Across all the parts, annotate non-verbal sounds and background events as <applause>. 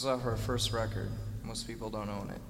is off our first record. Most people don't own it.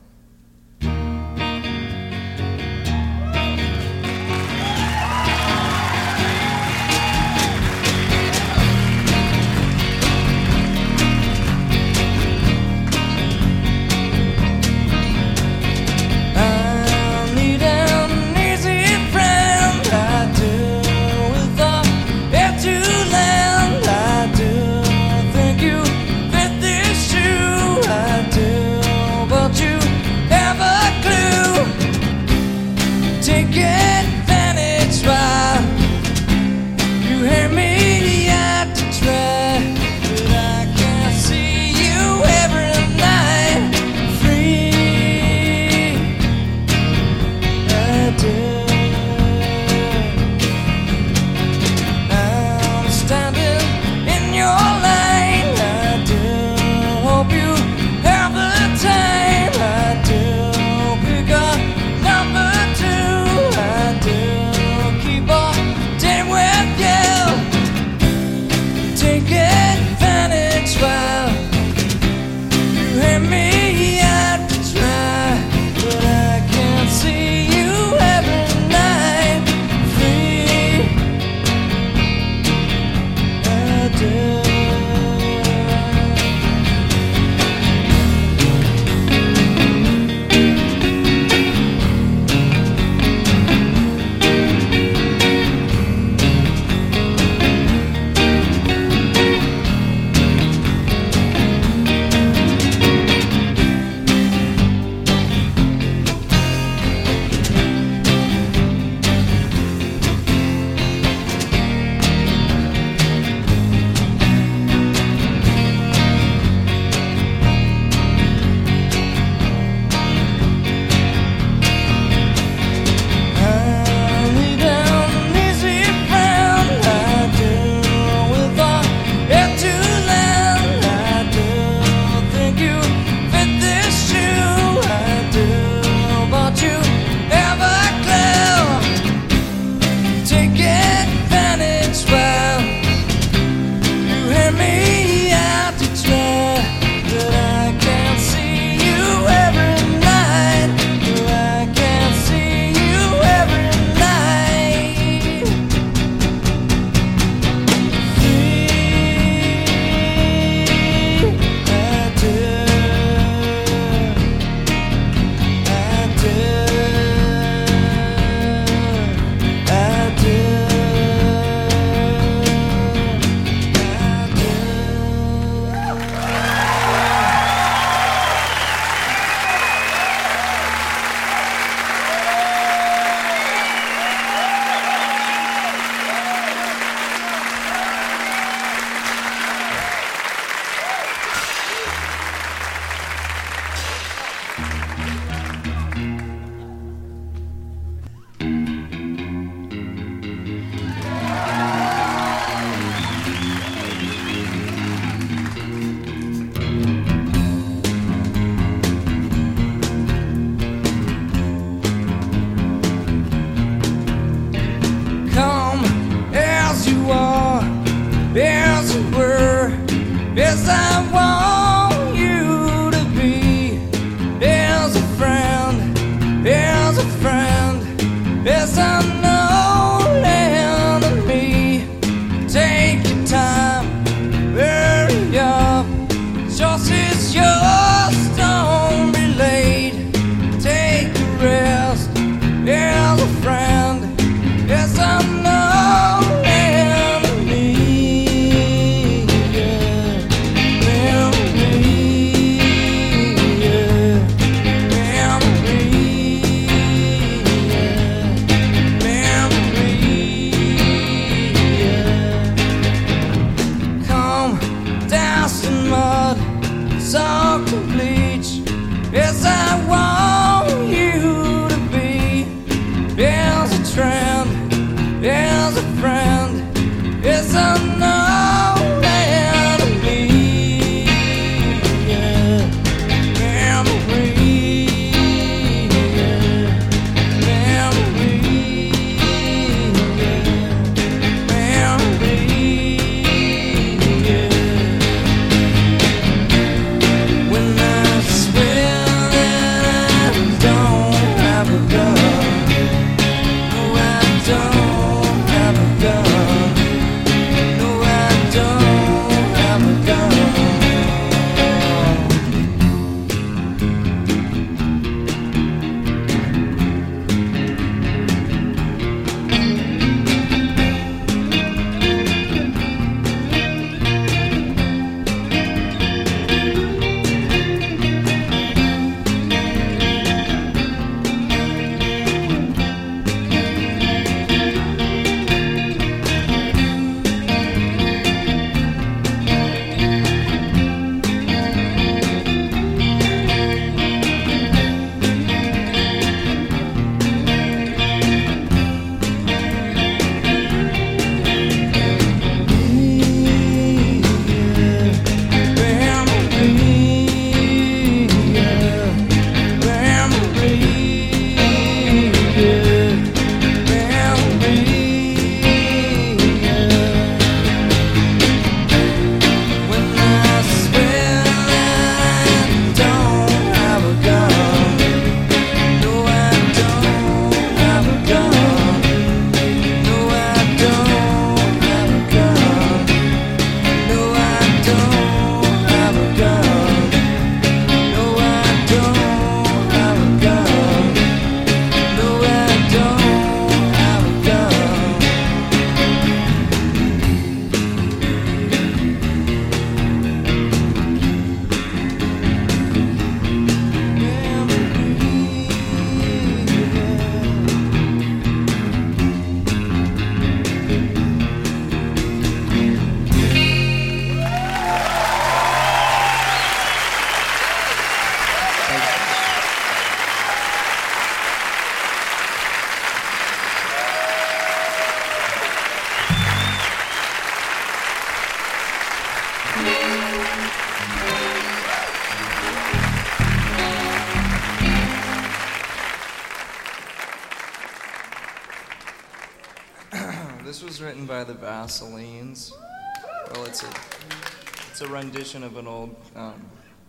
rendition of an old um,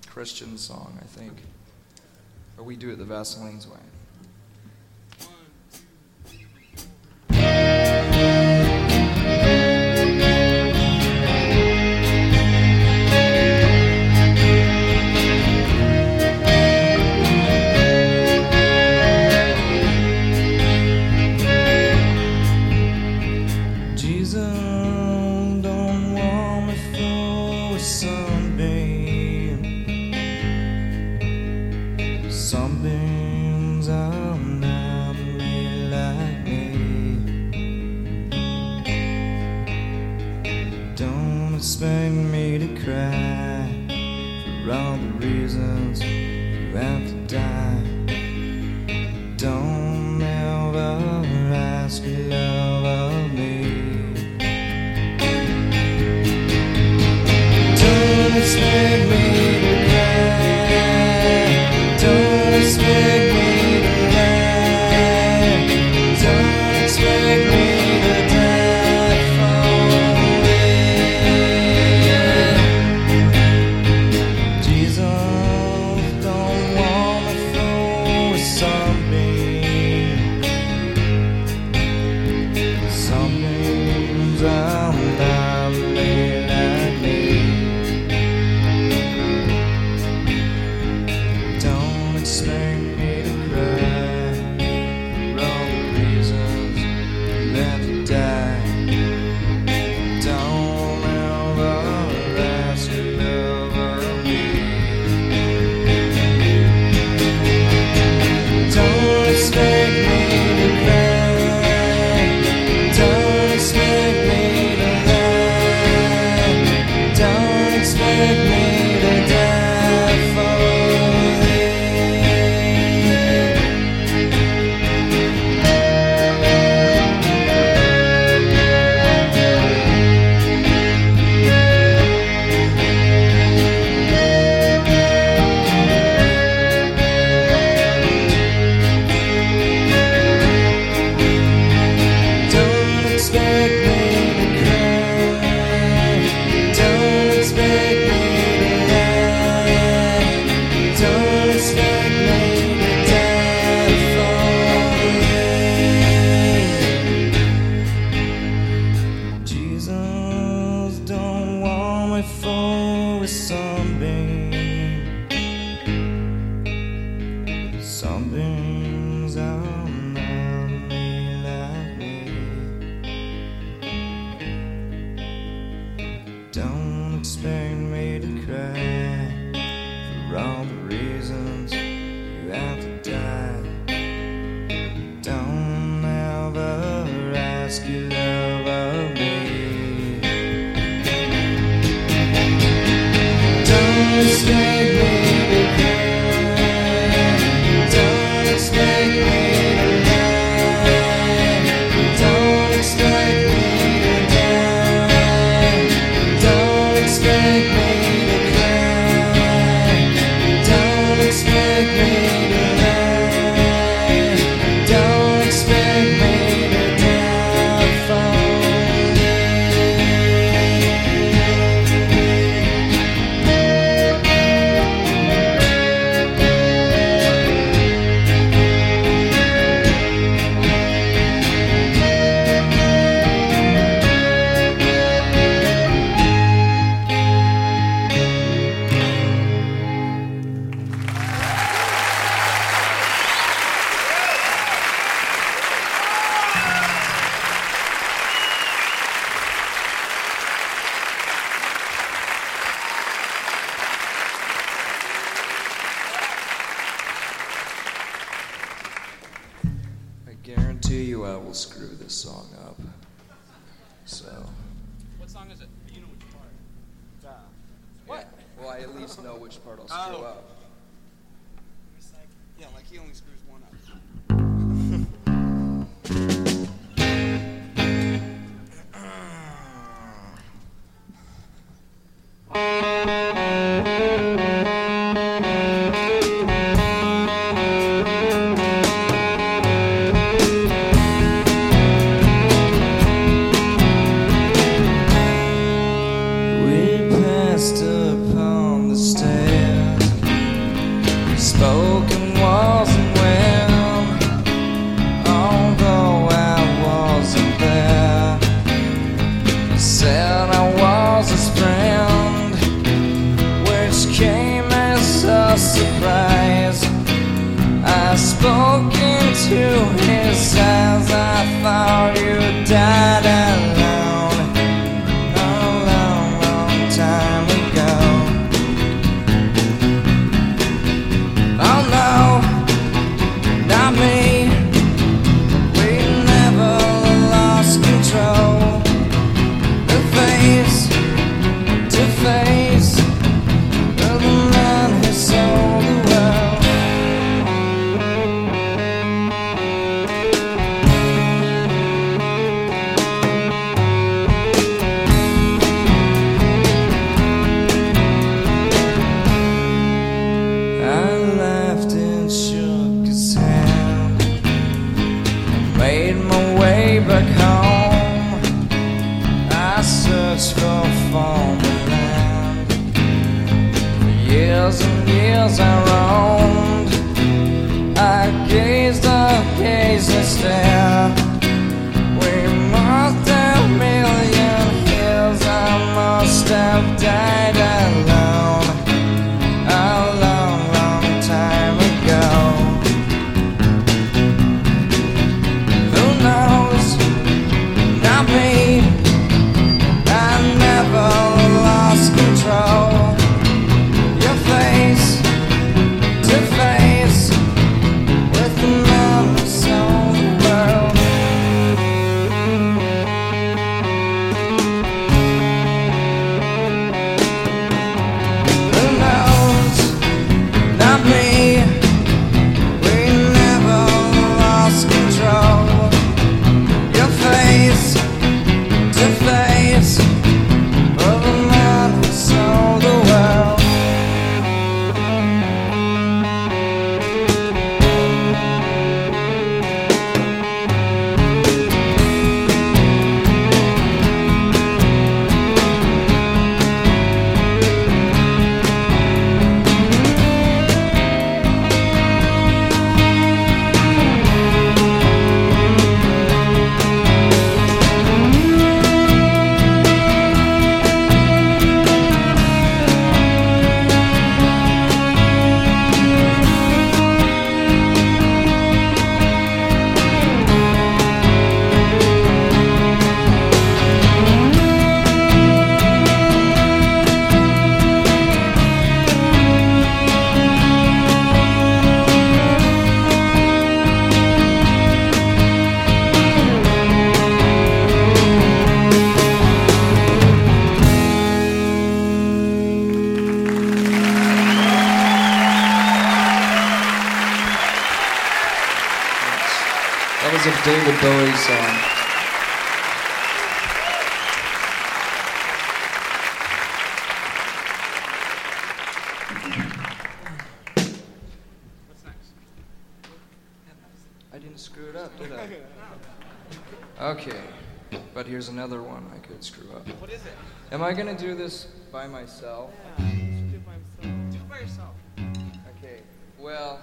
Christian song, I think. Or we do it the Vaseline's way. expect me to cry for all the reasons you have to die? myself. Yeah, do it. Do it by yourself. Okay. Well,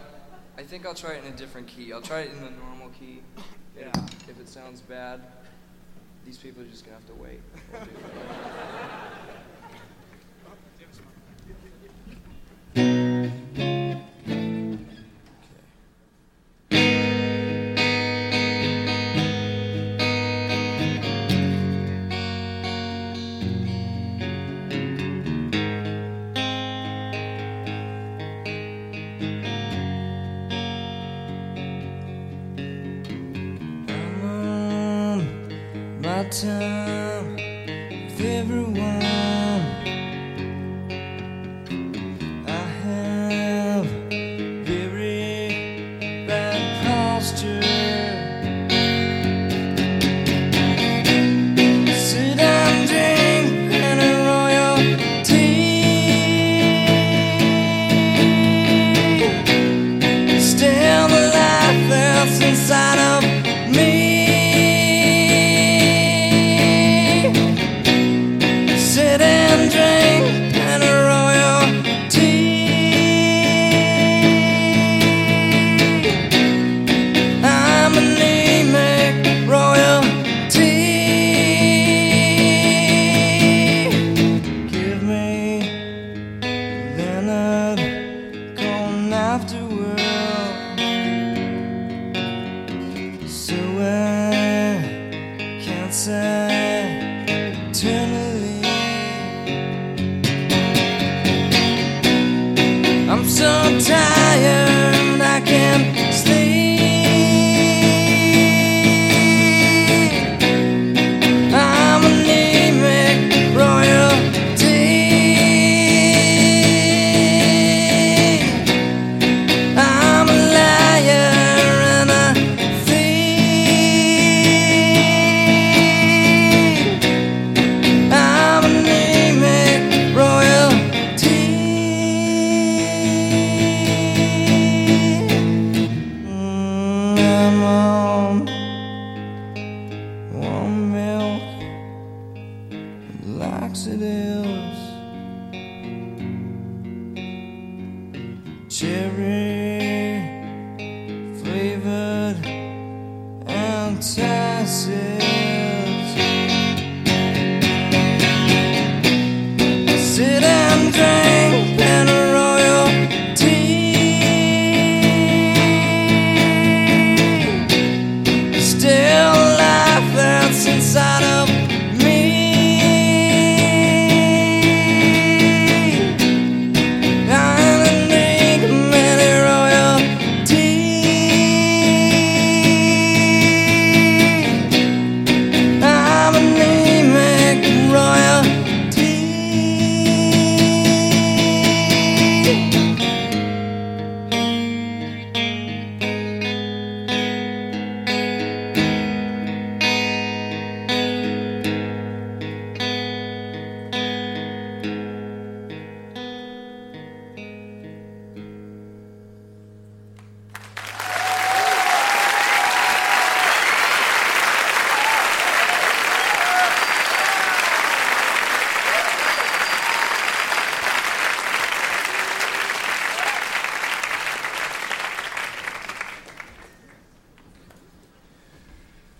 I think I'll try it in a different key. I'll try it in the normal key. yeah. If, it sounds bad, these people are just gonna have to wait. <laughs> We'll time.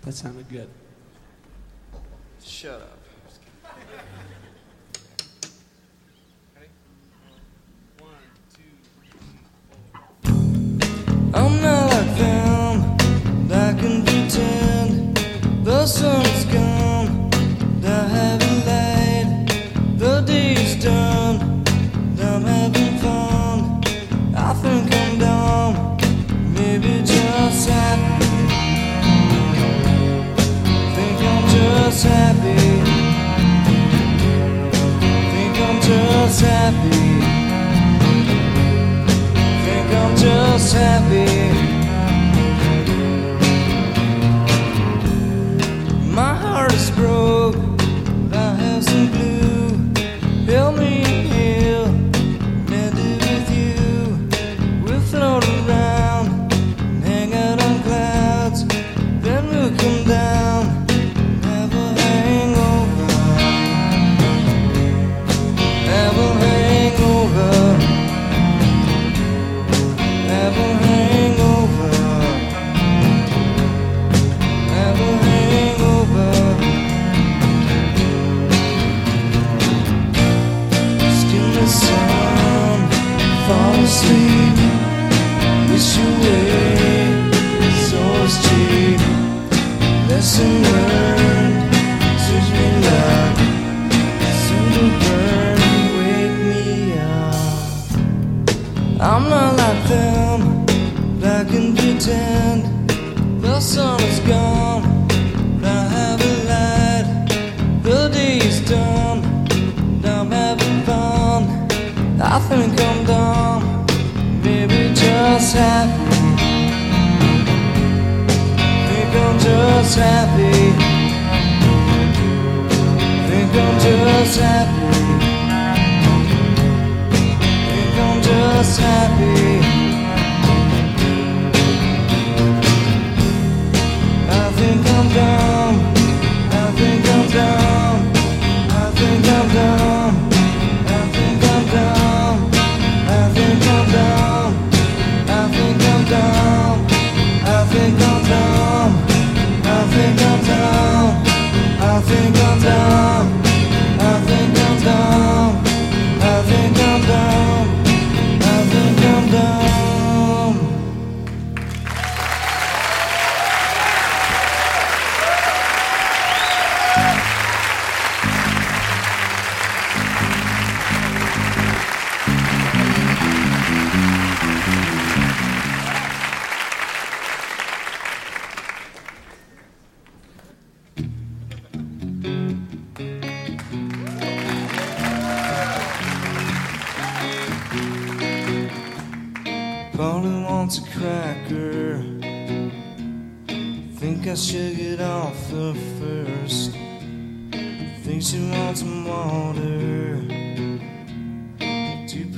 That sounded good. Shut up. happy. I not like them, but I can pretend the sun is gone. I haven't lied. The day is done. I'm having fun. I think I'm dumb. Maybe just happy. Think I'm just happy. Think I'm just happy. down.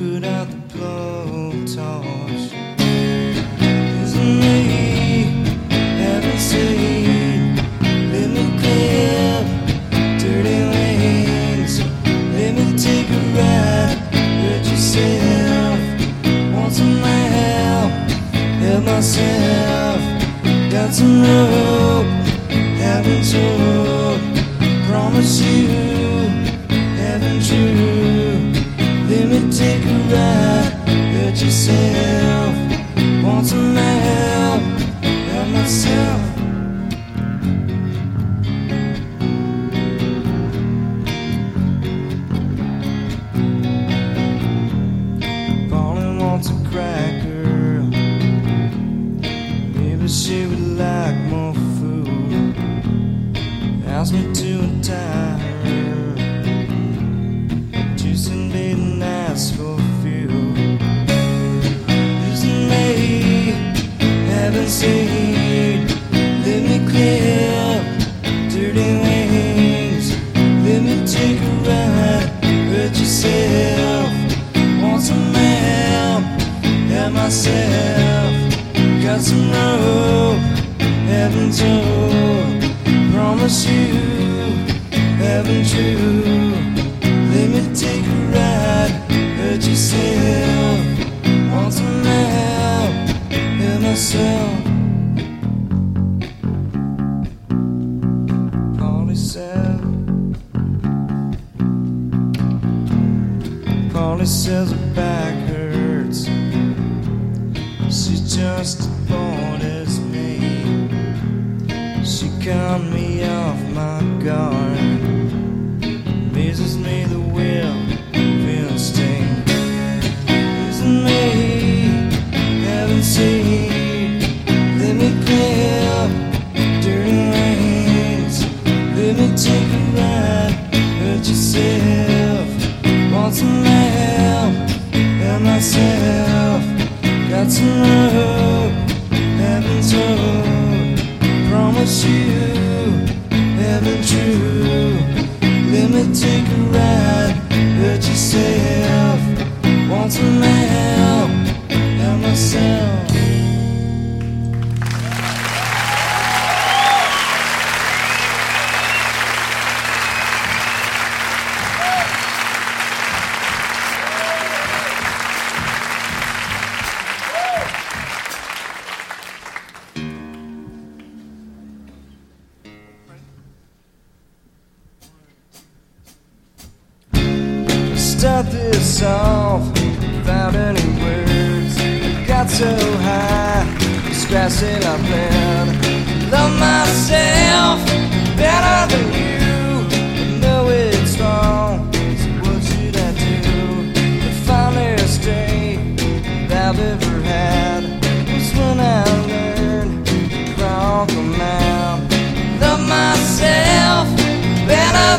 put out the Tony says her back hurts. She's just as bored as me. She caught me off my guard. Amazes me the will instinct. is me heaven seen? Let me clean up dirty. Let me take a ride Hurt yourself. Once a man myself got some hope, heaven's hope. Promise you, heaven true. Let me take a ride, hurt yourself. Want some help, help myself.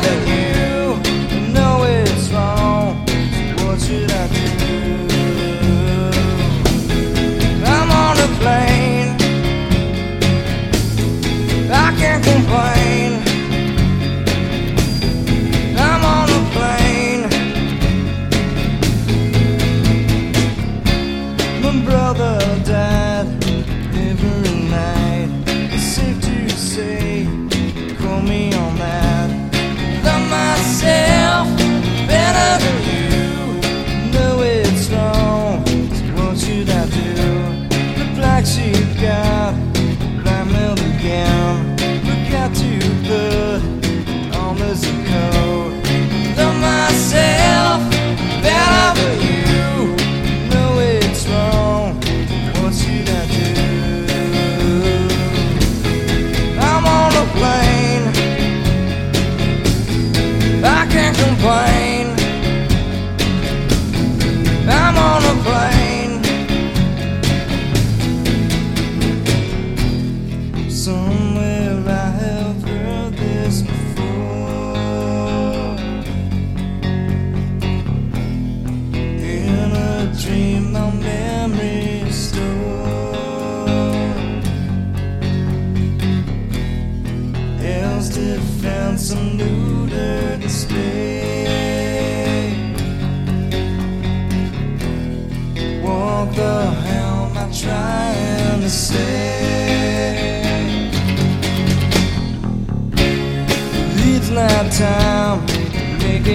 You.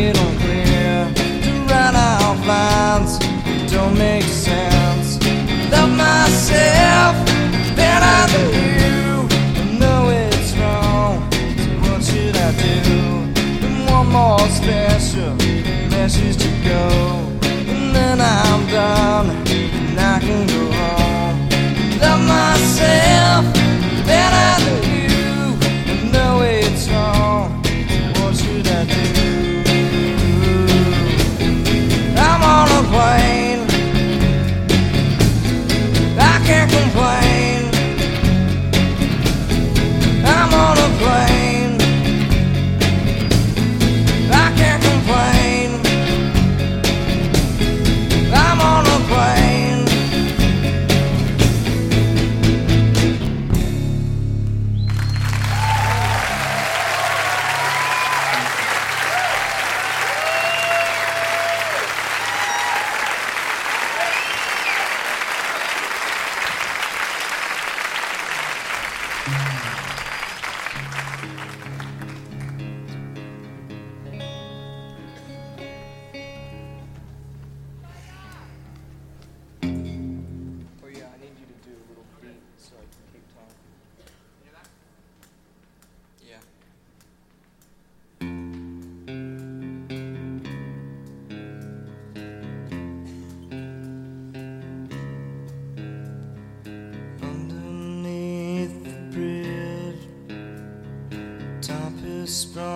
it to lines don't make sense. Love myself better than you. I know it's wrong, so what should I do? One more special message to go, and then I'm done, and I can go. whisper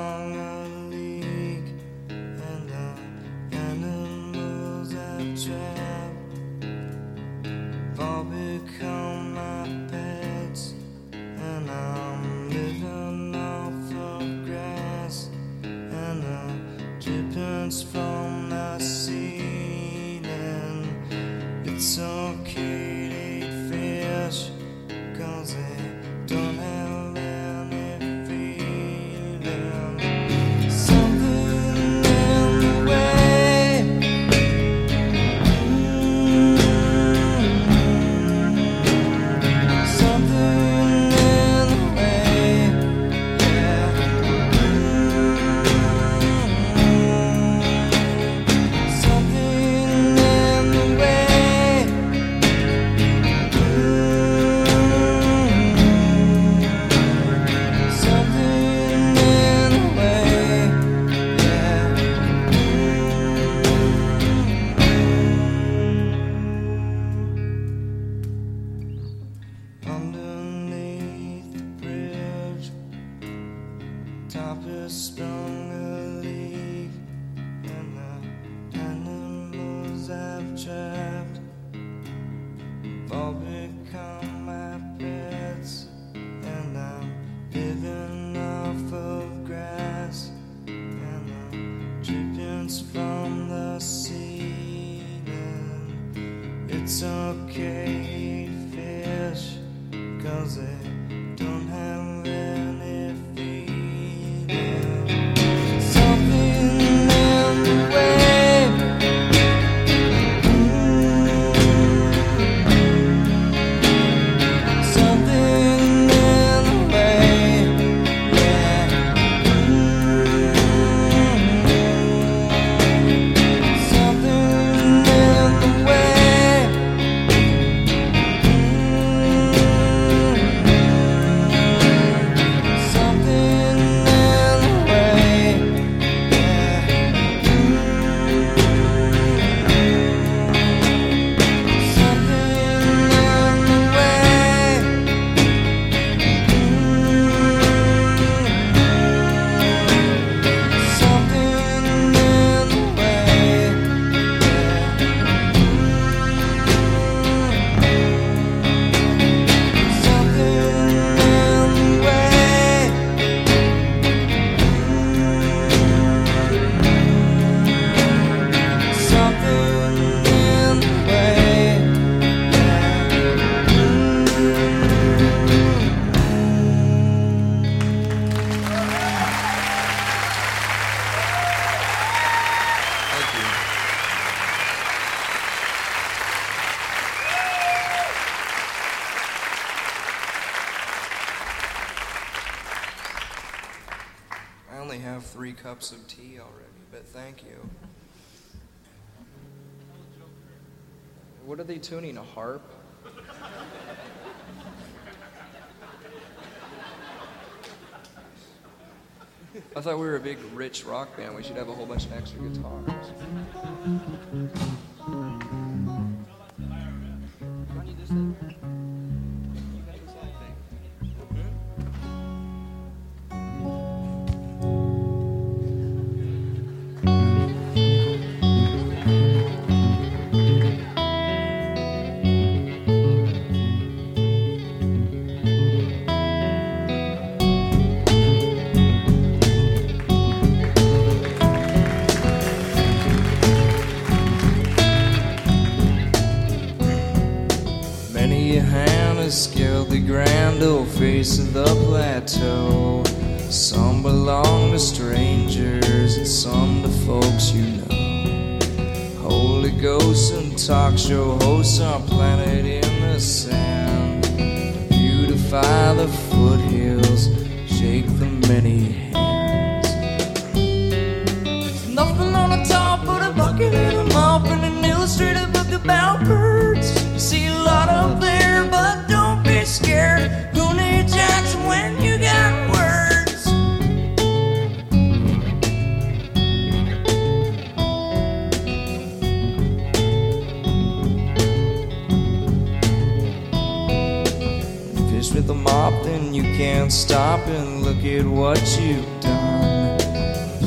It's okay, fish, cause it but thank you. What are they tuning? A harp? I thought we were a big, rich rock band. We should have a whole bunch of extra guitars.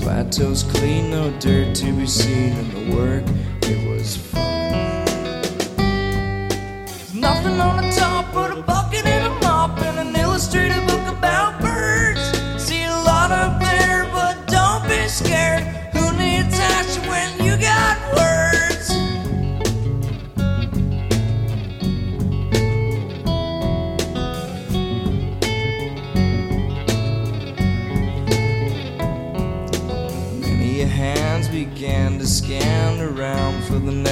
Plateau's clean, no dirt to be seen, and the work, it was fun. Nothing on the top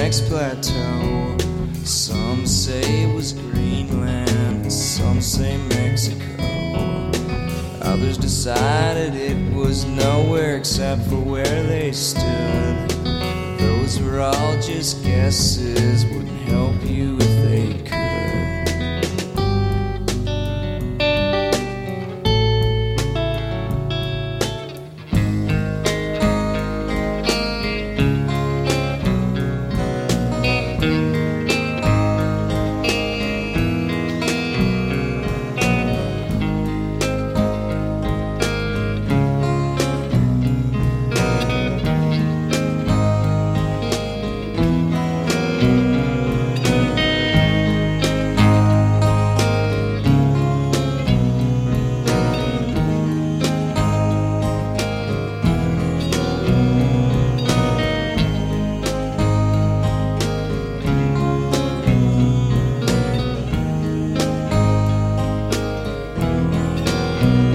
next plateau. Some say it was Greenland, some say Mexico. Others decided it was nowhere except for where they stood. Those were all just guesses, That's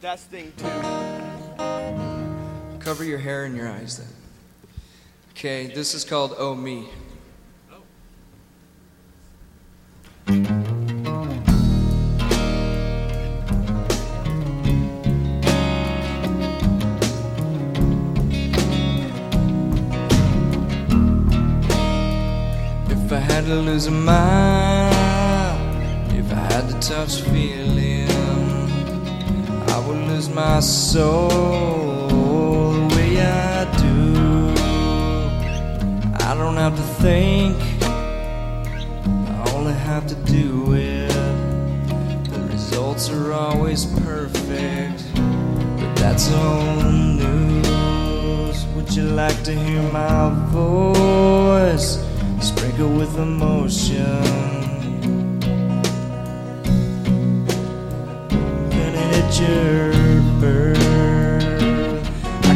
That's thing two. Cover your hair and your eyes then. Okay, this is called Oh Me. If I had to lose a mind, if I had to touch feeling, lose my soul the way I do. I don't have to think, I only have to do it. The results are always perfect, but that's old news. Would you like to hear my voice Sprinkle with emotion? Then I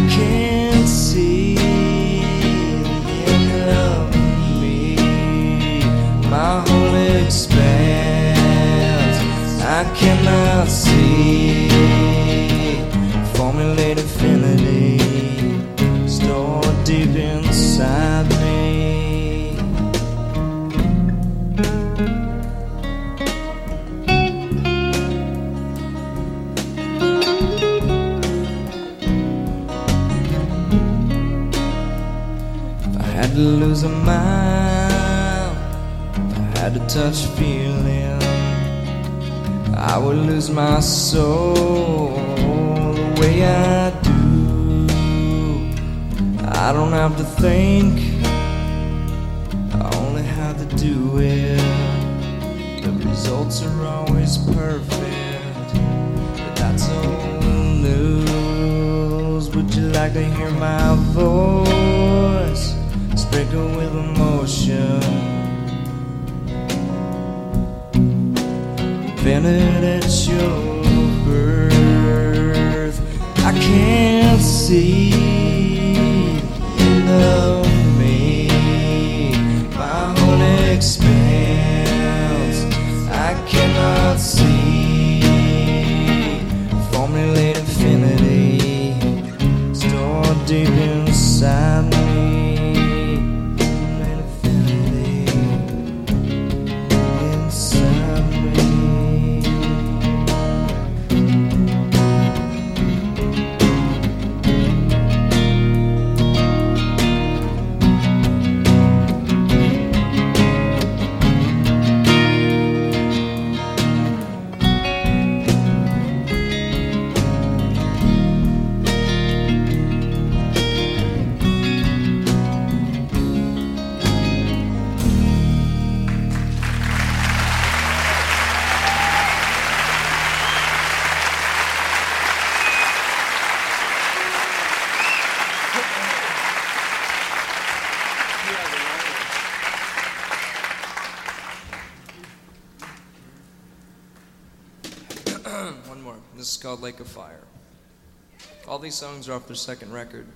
can't see the end of me. My whole expanse, I cannot see. Formulate mile, I had a touch feeling, I would lose my soul the way I do. I don't have to think, I only have to do it. The results are always perfect, but that's old news. Would you like to hear my voice sprinkled with emotion? Invented at your birth, I can't see end me. My whole expanse, I cannot these songs are off their second record.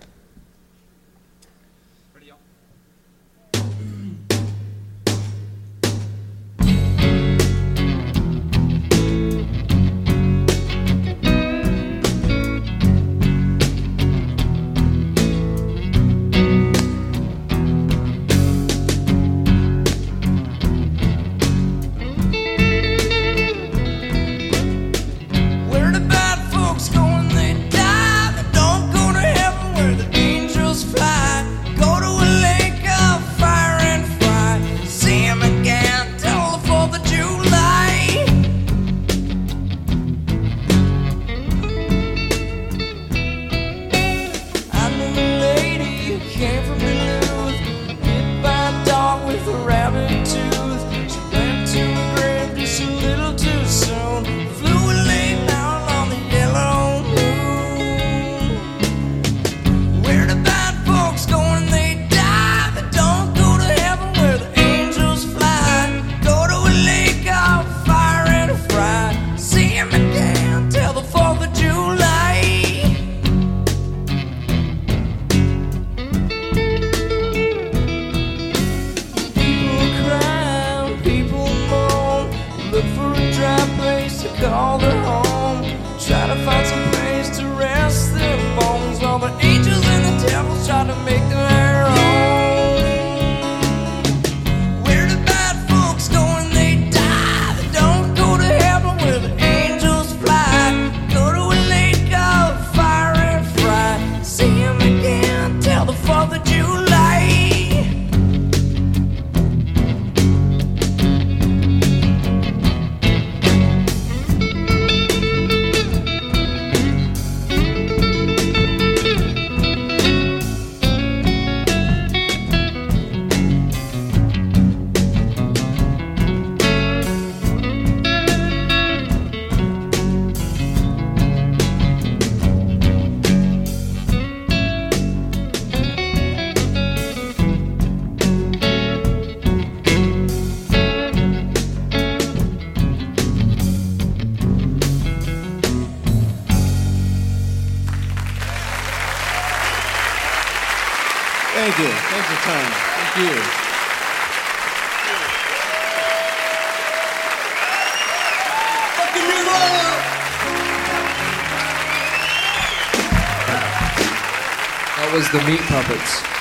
That was the Meat Puppets.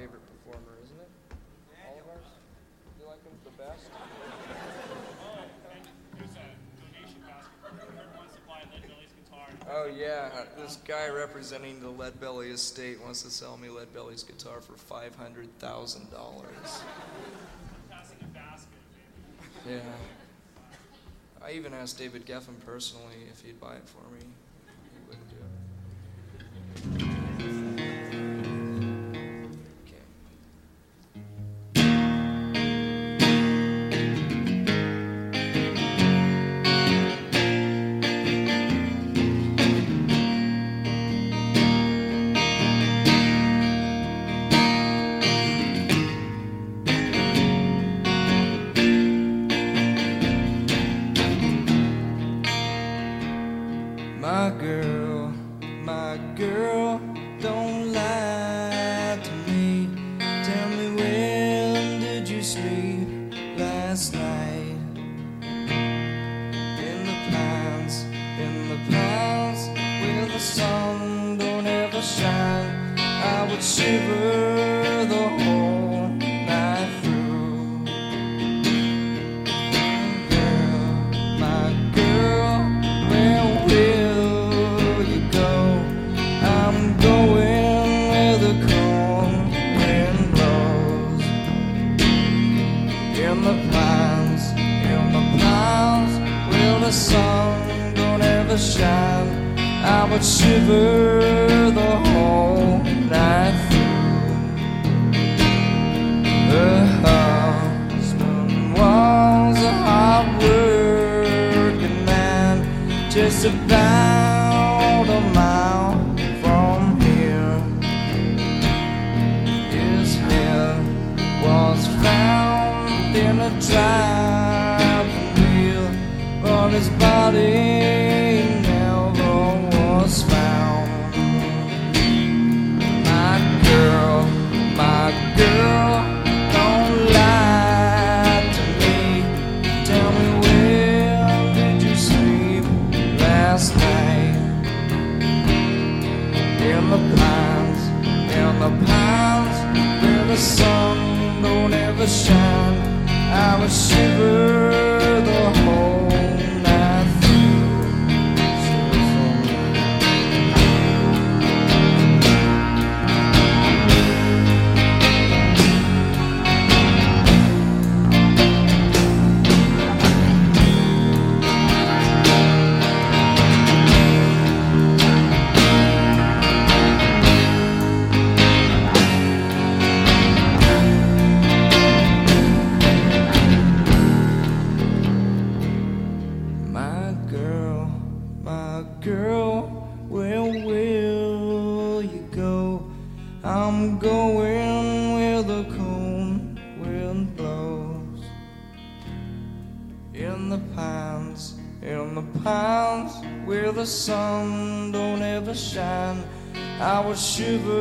favorite performer, isn't it? All of ours? You like him the best? <laughs> Oh yeah, this guy representing the Lead Belly estate wants to sell me Lead Belly's guitar for five hundred thousand dollars. Yeah. I even asked David Geffen personally if he'd buy it for me. He wouldn't do it. Girl, don't lie shiver shiver